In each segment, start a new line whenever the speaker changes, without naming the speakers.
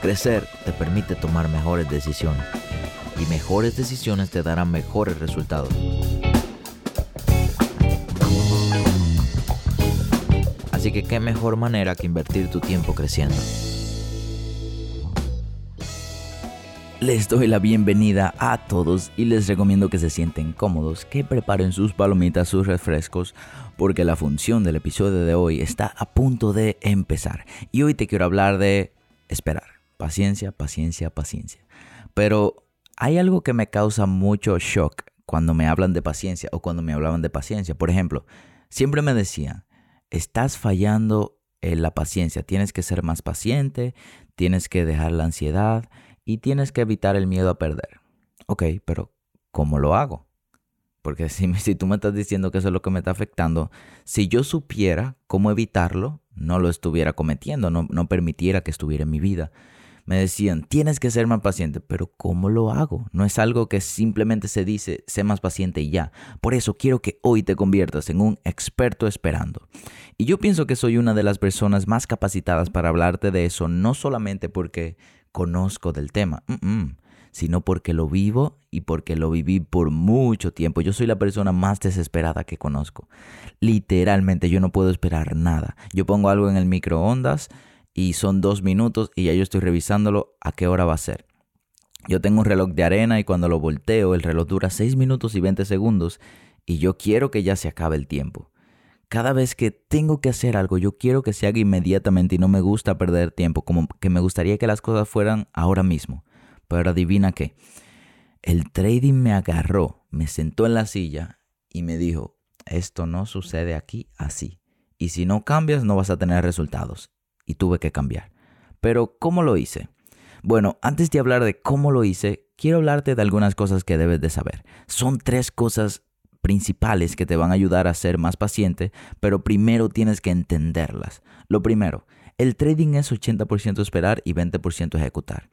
Crecer te permite tomar mejores decisiones y mejores decisiones te darán mejores resultados. Así que qué mejor manera que invertir tu tiempo creciendo. Les doy la bienvenida a todos y les recomiendo que se sienten cómodos, que preparen sus palomitas, sus refrescos, porque la función del episodio de hoy está a punto de empezar. Y hoy te quiero hablar de esperar. Paciencia, paciencia, paciencia. Pero hay algo que me causa mucho shock cuando me hablan de paciencia o cuando me hablaban de paciencia. Por ejemplo, siempre me decían, estás fallando en la paciencia, tienes que ser más paciente, tienes que dejar la ansiedad y tienes que evitar el miedo a perder. Ok, pero ¿cómo lo hago? Porque si, si tú me estás diciendo que eso es lo que me está afectando, si yo supiera cómo evitarlo, no lo estuviera cometiendo, no, no permitiera que estuviera en mi vida me decían, tienes que ser más paciente, pero ¿cómo lo hago? No es algo que simplemente se dice, sé más paciente y ya. Por eso quiero que hoy te conviertas en un experto esperando. Y yo pienso que soy una de las personas más capacitadas para hablarte de eso, no solamente porque conozco del tema, sino porque lo vivo y porque lo viví por mucho tiempo. Yo soy la persona más desesperada que conozco. Literalmente yo no puedo esperar nada. Yo pongo algo en el microondas y son dos minutos y ya yo estoy revisándolo a qué hora va a ser. Yo tengo un reloj de arena y cuando lo volteo el reloj dura 6 minutos y 20 segundos y yo quiero que ya se acabe el tiempo. Cada vez que tengo que hacer algo, yo quiero que se haga inmediatamente y no me gusta perder tiempo, como que me gustaría que las cosas fueran ahora mismo. Pero adivina qué, el trading me agarró, me sentó en la silla y me dijo, esto no sucede aquí así. Y si no cambias no vas a tener resultados y tuve que cambiar. Pero, ¿cómo lo hice? Bueno, antes de hablar de cómo lo hice, quiero hablarte de algunas cosas que debes de saber. Son tres cosas principales que te van a ayudar a ser más paciente, pero primero tienes que entenderlas. Lo primero, el trading es 80% esperar y 20% ejecutar.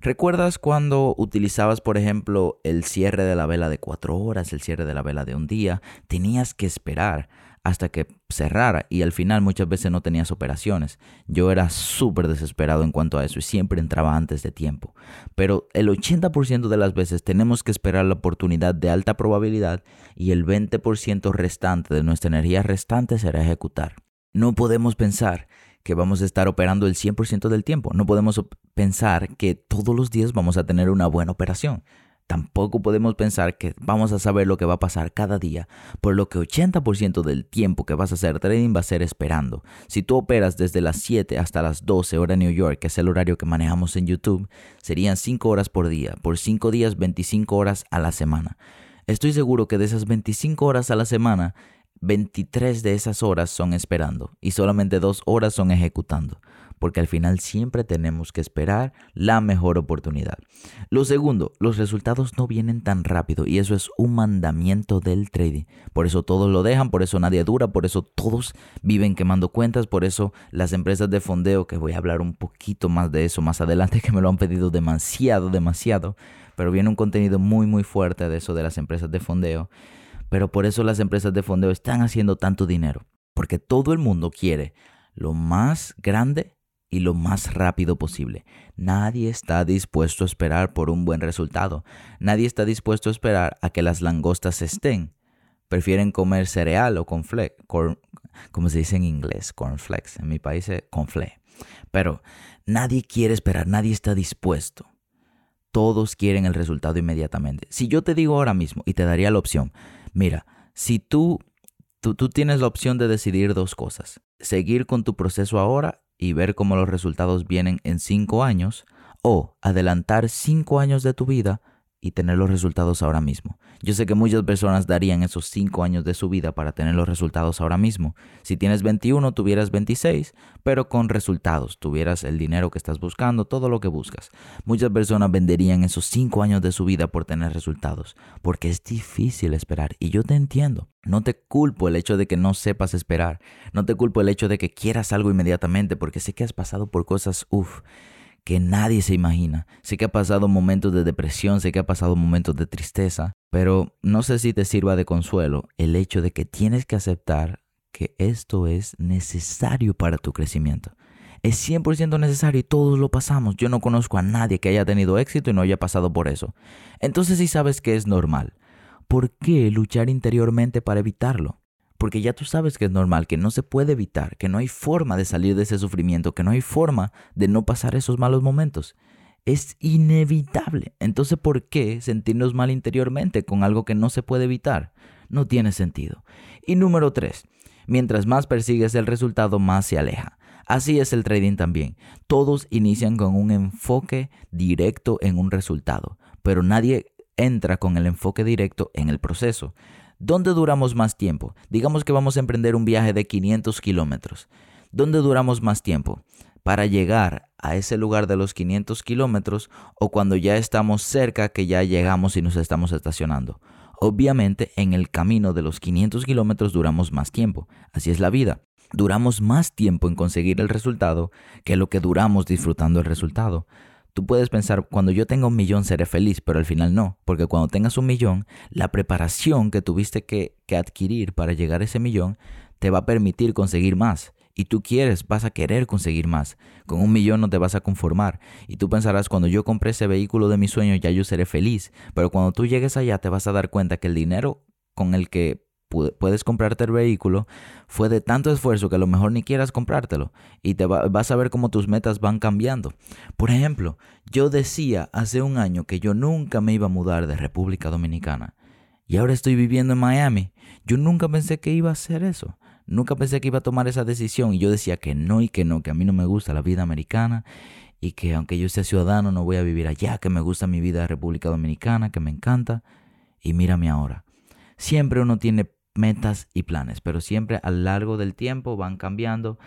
¿Recuerdas cuando utilizabas, por ejemplo, el cierre de la vela de cuatro horas, el cierre de la vela de un día? Tenías que esperar hasta que cerrara y al final muchas veces no tenías operaciones. Yo era súper desesperado en cuanto a eso y siempre entraba antes de tiempo. Pero el 80% de las veces tenemos que esperar la oportunidad de alta probabilidad y el 20% restante de nuestra energía restante será ejecutar. No podemos pensar que vamos a estar operando el 100% del tiempo. No podemos pensar que todos los días vamos a tener una buena operación. Tampoco podemos pensar que vamos a saber lo que va a pasar cada día, por lo que 80% del tiempo que vas a hacer trading va a ser esperando. Si tú operas desde las 7 hasta las 12 horas New York, que es el horario que manejamos en YouTube, serían 5 horas por día, por 5 días 25 horas a la semana. Estoy seguro que de esas 25 horas a la semana, 23 de esas horas son esperando y solamente 2 horas son ejecutando porque al final siempre tenemos que esperar la mejor oportunidad. Lo segundo, los resultados no vienen tan rápido y eso es un mandamiento del trading. Por eso todos lo dejan, por eso nadie dura, por eso todos viven quemando cuentas, por eso las empresas de fondeo, que voy a hablar un poquito más de eso más adelante, que me lo han pedido demasiado, demasiado, pero viene un contenido muy, muy fuerte de eso de las empresas de fondeo. Pero por eso las empresas de fondeo están haciendo tanto dinero, porque todo el mundo quiere lo más grande y lo más rápido posible. Nadie está dispuesto a esperar por un buen resultado. Nadie está dispuesto a esperar a que las langostas estén. Prefieren comer cereal o confle, como se dice en inglés, cornflakes. En mi país es confle. Pero nadie quiere esperar, nadie está dispuesto. Todos quieren el resultado inmediatamente. Si yo te digo ahora mismo y te daría la opción, mira, si tú, tú, tú tienes la opción de decidir dos cosas, seguir con tu proceso ahora y ver cómo los resultados vienen en cinco años, o adelantar cinco años de tu vida y tener los resultados ahora mismo. Yo sé que muchas personas darían esos 5 años de su vida para tener los resultados ahora mismo. Si tienes 21, tuvieras 26, pero con resultados, tuvieras el dinero que estás buscando, todo lo que buscas. Muchas personas venderían esos 5 años de su vida por tener resultados, porque es difícil esperar y yo te entiendo. No te culpo el hecho de que no sepas esperar, no te culpo el hecho de que quieras algo inmediatamente, porque sé que has pasado por cosas, uff que nadie se imagina. Sé que ha pasado momentos de depresión, sé que ha pasado momentos de tristeza, pero no sé si te sirva de consuelo el hecho de que tienes que aceptar que esto es necesario para tu crecimiento. Es 100% necesario y todos lo pasamos. Yo no conozco a nadie que haya tenido éxito y no haya pasado por eso. Entonces si sabes que es normal, ¿por qué luchar interiormente para evitarlo? Porque ya tú sabes que es normal, que no se puede evitar, que no hay forma de salir de ese sufrimiento, que no hay forma de no pasar esos malos momentos. Es inevitable. Entonces, ¿por qué sentirnos mal interiormente con algo que no se puede evitar? No tiene sentido. Y número tres, mientras más persigues el resultado, más se aleja. Así es el trading también. Todos inician con un enfoque directo en un resultado, pero nadie entra con el enfoque directo en el proceso. ¿Dónde duramos más tiempo? Digamos que vamos a emprender un viaje de 500 kilómetros. ¿Dónde duramos más tiempo? Para llegar a ese lugar de los 500 kilómetros o cuando ya estamos cerca que ya llegamos y nos estamos estacionando. Obviamente en el camino de los 500 kilómetros duramos más tiempo. Así es la vida. Duramos más tiempo en conseguir el resultado que lo que duramos disfrutando el resultado. Tú puedes pensar, cuando yo tenga un millón seré feliz, pero al final no, porque cuando tengas un millón, la preparación que tuviste que, adquirir para llegar a ese millón te va a permitir conseguir más. Y tú quieres, vas a querer conseguir más. Con un millón no te vas a conformar. Y tú pensarás, cuando yo compré ese vehículo de mi sueño ya yo seré feliz. Pero cuando tú llegues allá te vas a dar cuenta que el dinero con el que puedes comprarte el vehículo fue de tanto esfuerzo que a lo mejor ni quieras comprártelo y te vas a ver cómo tus metas van cambiando. Por ejemplo, yo decía hace un año que yo nunca me iba a mudar de República Dominicana y ahora estoy viviendo en Miami. Yo nunca pensé que iba a hacer eso. Nunca pensé que iba a tomar esa decisión y yo decía que no y que no, que a mí no me gusta la vida americana y que aunque yo sea ciudadano no voy a vivir allá, que me gusta mi vida en República Dominicana, que me encanta. Y mírame ahora. Siempre uno tiene metas y planes, pero siempre a lo largo del tiempo van cambiando,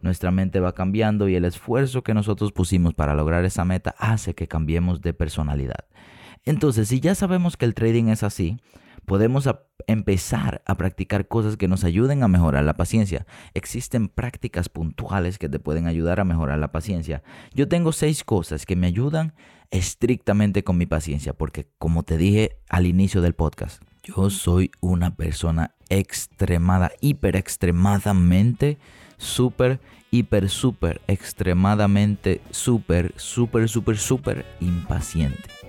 nuestra mente va cambiando y el esfuerzo que nosotros pusimos para lograr esa meta hace que cambiemos de personalidad. Entonces, si ya sabemos que el trading es así, podemos empezar a practicar cosas que nos ayuden a mejorar la paciencia. Existen prácticas puntuales que te pueden ayudar a mejorar la paciencia. Yo tengo seis cosas que me ayudan estrictamente con mi paciencia, porque como te dije al inicio del podcast, yo soy una persona extremada, hiper extremadamente, súper, hiper, súper, extremadamente, súper, súper, súper, súper impaciente.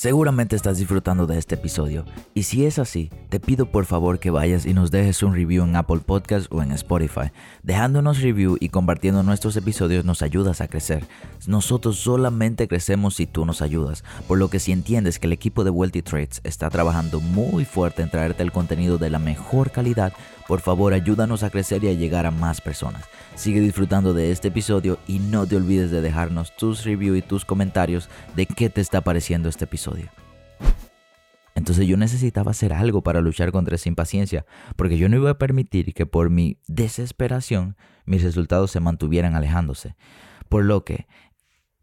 Seguramente estás disfrutando de este episodio y si es así, te pido por favor que vayas y nos dejes un review en Apple Podcast o en Spotify. Dejándonos review y compartiendo nuestros episodios nos ayudas a crecer. Nosotros solamente crecemos si tú nos ayudas, por lo que si entiendes que el equipo de Wealthy Trades está trabajando muy fuerte en traerte el contenido de la mejor calidad, por favor ayúdanos a crecer y a llegar a más personas. Sigue disfrutando de este episodio y no te olvides de dejarnos tus reviews y tus comentarios de qué te está pareciendo este Entonces yo necesitaba hacer algo para luchar contra esa impaciencia, porque yo no iba a permitir que por mi desesperación mis resultados se mantuvieran alejándose. Por lo que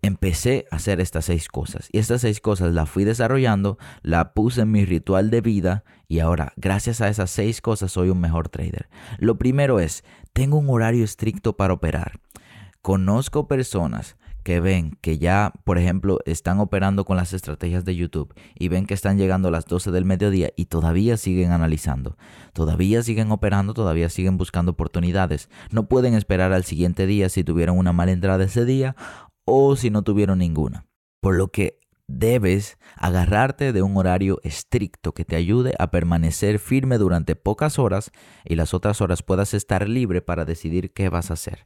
empecé a hacer estas seis cosas. Y estas seis cosas las fui desarrollando, la puse en mi ritual de vida y ahora, gracias a esas seis cosas, soy un mejor trader. Lo primero es, tengo un horario estricto para operar. Conozco personas que ven que ya, por ejemplo, están operando con las estrategias de YouTube y ven que están llegando a las 12 del mediodía y todavía siguen analizando, todavía siguen operando, todavía siguen buscando oportunidades. No pueden esperar al siguiente día si tuvieron una mala entrada ese día o si no tuvieron ninguna. Por lo que debes agarrarte de un horario estricto que te ayude a permanecer firme durante pocas horas y las otras horas puedas estar libre para decidir qué vas a hacer.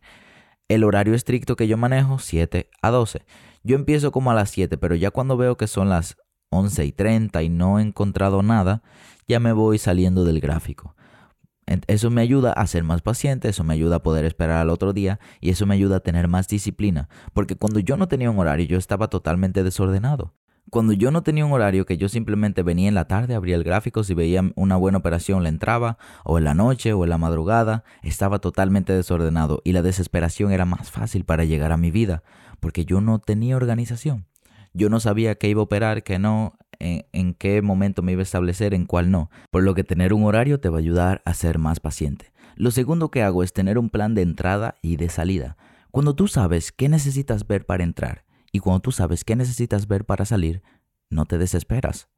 El horario estricto que yo manejo, 7 a 12. Yo empiezo como a las 7, pero ya cuando veo que son las 11 y 30 y no he encontrado nada, ya me voy saliendo del gráfico. Eso me ayuda a ser más paciente, eso me ayuda a poder esperar al otro día y eso me ayuda a tener más disciplina. Porque cuando yo no tenía un horario yo estaba totalmente desordenado. Cuando yo no tenía un horario, que yo simplemente venía en la tarde, abría el gráfico, si veía una buena operación le entraba, o en la noche o en la madrugada, estaba totalmente desordenado y la desesperación era más fácil para llegar a mi vida, porque yo no tenía organización. Yo no sabía qué iba a operar, qué no, en, en, qué momento me iba a establecer, en cuál no. Por lo que tener un horario te va a ayudar a ser más paciente. Lo segundo que hago es tener un plan de entrada y de salida. Cuando tú sabes qué necesitas ver para entrar y cuando tú sabes qué necesitas ver para salir, no te desesperas.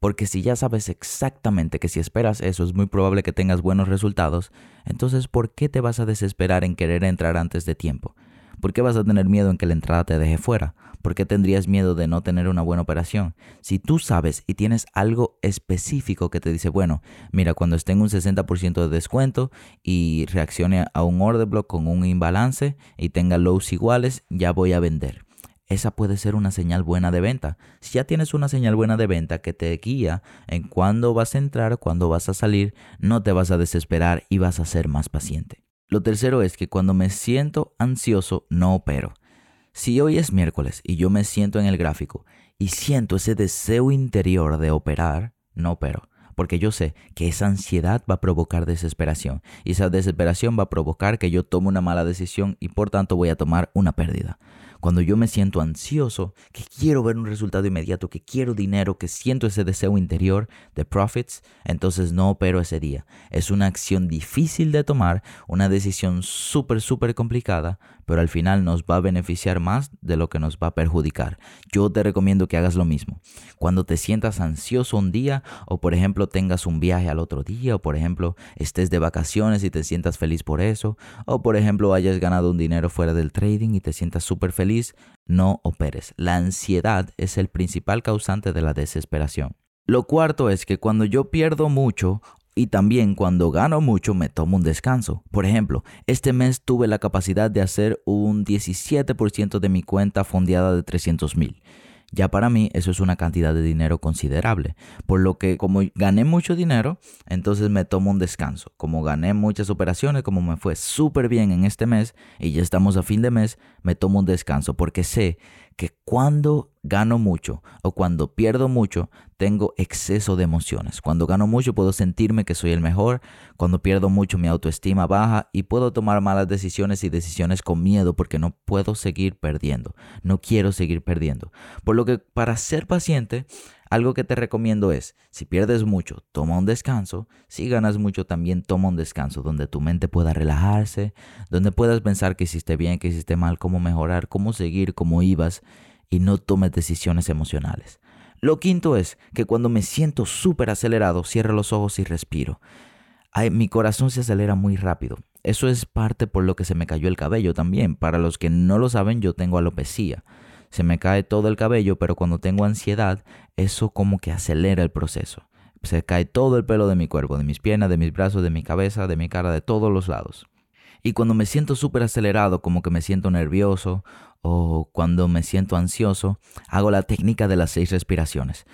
Porque si ya sabes exactamente que si esperas eso es muy probable que tengas buenos resultados, entonces ¿por qué te vas a desesperar en querer entrar antes de tiempo? ¿Por qué vas a tener miedo en que la entrada te deje fuera? ¿Por qué tendrías miedo de no tener una buena operación? Si tú sabes y tienes algo específico que te dice, bueno, mira, cuando esté en un 60% de descuento y reaccione a un order block con un imbalance y tenga lows iguales, ya voy a vender esa puede ser una señal buena de venta. Si ya tienes una señal buena de venta que te guía en cuándo vas a entrar, cuándo vas a salir, no te vas a desesperar y vas a ser más paciente. Lo tercero es que cuando me siento ansioso, no opero. Si hoy es miércoles y yo me siento en el gráfico y siento ese deseo interior de operar, no opero. Porque yo sé que esa ansiedad va a provocar desesperación y esa desesperación va a provocar que yo tome una mala decisión y por tanto voy a tomar una pérdida. Cuando yo me siento ansioso, que quiero ver un resultado inmediato, que quiero dinero, que siento ese deseo interior de profits, entonces no opero ese día. Es una acción difícil de tomar, una decisión súper, súper complicada, pero al final nos va a beneficiar más de lo que nos va a perjudicar. Yo te recomiendo que hagas lo mismo. Cuando te sientas ansioso un día o por ejemplo tengas un viaje al otro día o por ejemplo estés de vacaciones y te sientas feliz por eso o por ejemplo hayas ganado un dinero fuera del trading y te sientas súper feliz, no operes. La ansiedad es el principal causante de la desesperación. Lo cuarto es que cuando yo pierdo mucho y también cuando gano mucho me tomo un descanso. Por ejemplo, este mes tuve la capacidad de hacer un 17% de mi cuenta fondeada de 300 mil. Ya para mí eso es una cantidad de dinero considerable. Por lo que como gané mucho dinero, entonces me tomo un descanso. Como gané muchas operaciones, como me fue súper bien en este mes y ya estamos a fin de mes, me tomo un descanso porque sé que cuando gano mucho o cuando pierdo mucho, tengo exceso de emociones. Cuando gano mucho puedo sentirme que soy el mejor, cuando pierdo mucho mi autoestima baja y puedo tomar malas decisiones y decisiones con miedo porque no puedo seguir perdiendo, no quiero seguir perdiendo. Por lo que para ser paciente, algo que te recomiendo es, si pierdes mucho, toma un descanso, si ganas mucho también toma un descanso donde tu mente pueda relajarse, donde puedas pensar que hiciste bien, que hiciste mal, cómo mejorar, cómo seguir, cómo ibas y no tomes decisiones emocionales. Lo quinto es que cuando me siento súper acelerado, cierro los ojos y respiro. mi corazón se acelera muy rápido. Eso es parte por lo que se me cayó el cabello también. Para los que no lo saben, yo tengo alopecia. Se me cae todo el cabello, pero cuando tengo ansiedad, eso como que acelera el proceso. Se cae todo el pelo de mi cuerpo, de mis piernas, de mis brazos, de mi cabeza, de mi cara, de todos los lados. Y cuando me siento súper acelerado, como que me siento nervioso o cuando me siento ansioso, hago la técnica de las seis respiraciones.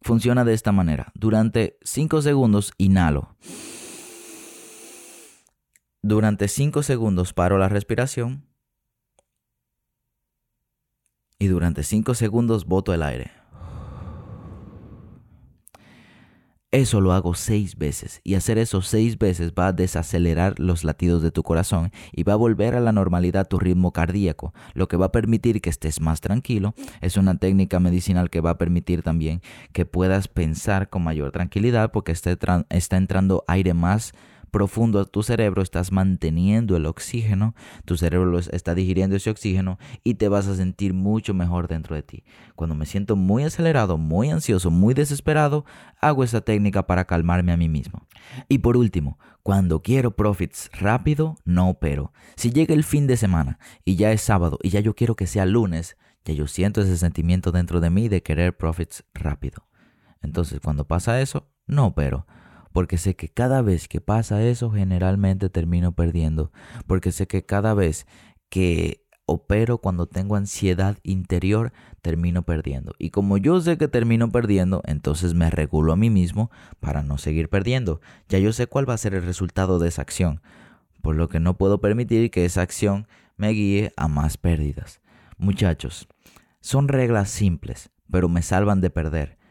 Funciona de esta manera. Durante 5 segundos inhalo. Durante 5 segundos paro la respiración. Y durante 5 segundos boto el aire. Eso lo hago seis veces y hacer eso seis veces va a desacelerar los latidos de tu corazón y va a volver a la normalidad tu ritmo cardíaco, lo que va a permitir que estés más tranquilo. Es una técnica medicinal que va a permitir también que puedas pensar con mayor tranquilidad porque está, está entrando aire más profundo a tu cerebro, estás manteniendo el oxígeno, tu cerebro está digiriendo ese oxígeno y te vas a sentir mucho mejor dentro de ti. Cuando me siento muy acelerado, muy ansioso, muy desesperado, hago esa técnica para calmarme a mí mismo. Y por último, cuando quiero profits rápido, no opero. Si llega el fin de semana y ya es sábado y ya yo quiero que sea lunes, ya yo siento ese sentimiento dentro de mí de querer profits rápido. Entonces, cuando pasa eso, no opero porque sé que cada vez que pasa eso generalmente termino perdiendo, porque sé que cada vez que opero cuando tengo ansiedad interior, termino perdiendo. Y como yo sé que termino perdiendo, entonces me regulo a mí mismo para no seguir perdiendo. Ya yo sé cuál va a ser el resultado de esa acción, por lo que no puedo permitir que esa acción me guíe a más pérdidas. Muchachos, son reglas simples, pero me salvan de perder.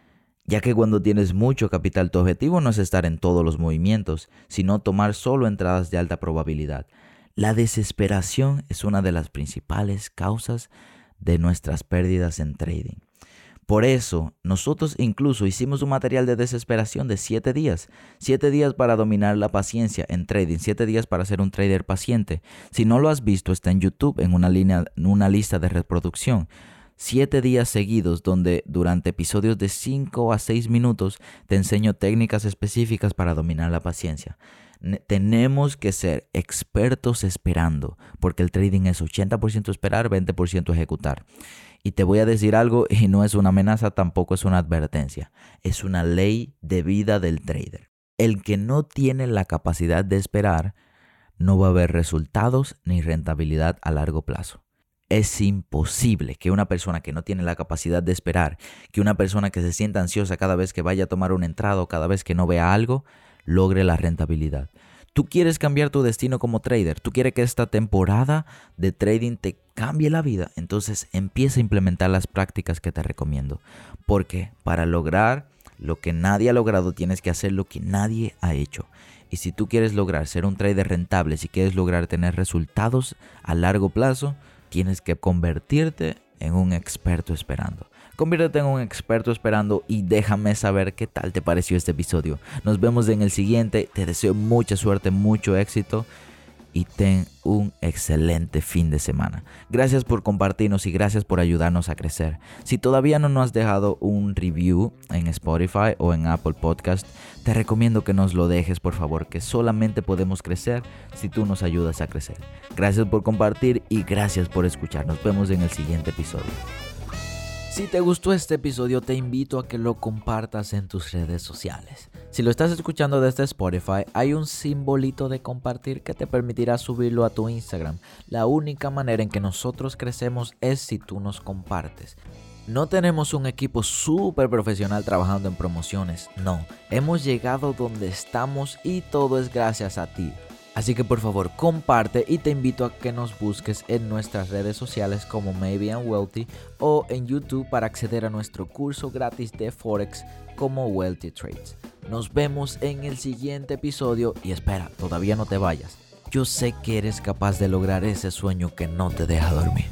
Ya que cuando tienes mucho capital tu objetivo no es estar en todos los movimientos, sino tomar solo entradas de alta probabilidad. La desesperación es una de las principales causas de nuestras pérdidas en trading. Por eso, nosotros incluso hicimos un material de desesperación de 7 días. 7 días para dominar la paciencia en trading. 7 días para ser un trader paciente. Si no lo has visto, está en YouTube en una, línea, una lista de reproducción. 7 días seguidos donde durante episodios de 5 a 6 minutos te enseño técnicas específicas para dominar la paciencia. Tenemos que ser expertos esperando, porque el trading es 80% esperar, 20% ejecutar. Y te voy a decir algo, y no es una amenaza, tampoco es una advertencia, es una ley de vida del trader. El que no tiene la capacidad de esperar, no va a ver resultados ni rentabilidad a largo plazo. Es imposible que una persona que no tiene la capacidad de esperar, que una persona que se sienta ansiosa cada vez que vaya a tomar una entrada o cada vez que no vea algo, logre la rentabilidad. Tú quieres cambiar tu destino como trader, tú quieres que esta temporada de trading te cambie la vida, entonces empieza a implementar las prácticas que te recomiendo. Porque para lograr lo que nadie ha logrado tienes que hacer lo que nadie ha hecho. Y si tú quieres lograr ser un trader rentable, si quieres lograr tener resultados a largo plazo, tienes que convertirte en un experto esperando. Conviértete en un experto esperando y déjame saber qué tal te pareció este episodio. Nos vemos en el siguiente. Te deseo mucha suerte, mucho éxito y ten un excelente fin de semana. Gracias por compartirnos y gracias por ayudarnos a crecer. Si todavía no nos has dejado un review en Spotify o en Apple Podcast, te recomiendo que nos lo dejes por favor, que solamente podemos crecer si tú nos ayudas a crecer. Gracias por compartir y gracias por escuchar. Nos vemos en el siguiente episodio. Si te gustó este episodio, te invito a que lo compartas en tus redes sociales. Si lo estás escuchando desde Spotify, hay un simbolito de compartir que te permitirá subirlo a tu Instagram. La única manera en que nosotros crecemos es si tú nos compartes. No tenemos un equipo súper profesional trabajando en promociones, no. Hemos llegado donde estamos y todo es gracias a ti. Así que por favor comparte y te invito a que nos busques en nuestras redes sociales como Maybe I'm Wealthy o en YouTube para acceder a nuestro curso gratis de Forex como Wealthy Trades. Nos vemos en el siguiente episodio y espera, todavía no te vayas. Yo sé que eres capaz de lograr ese sueño que no te deja dormir.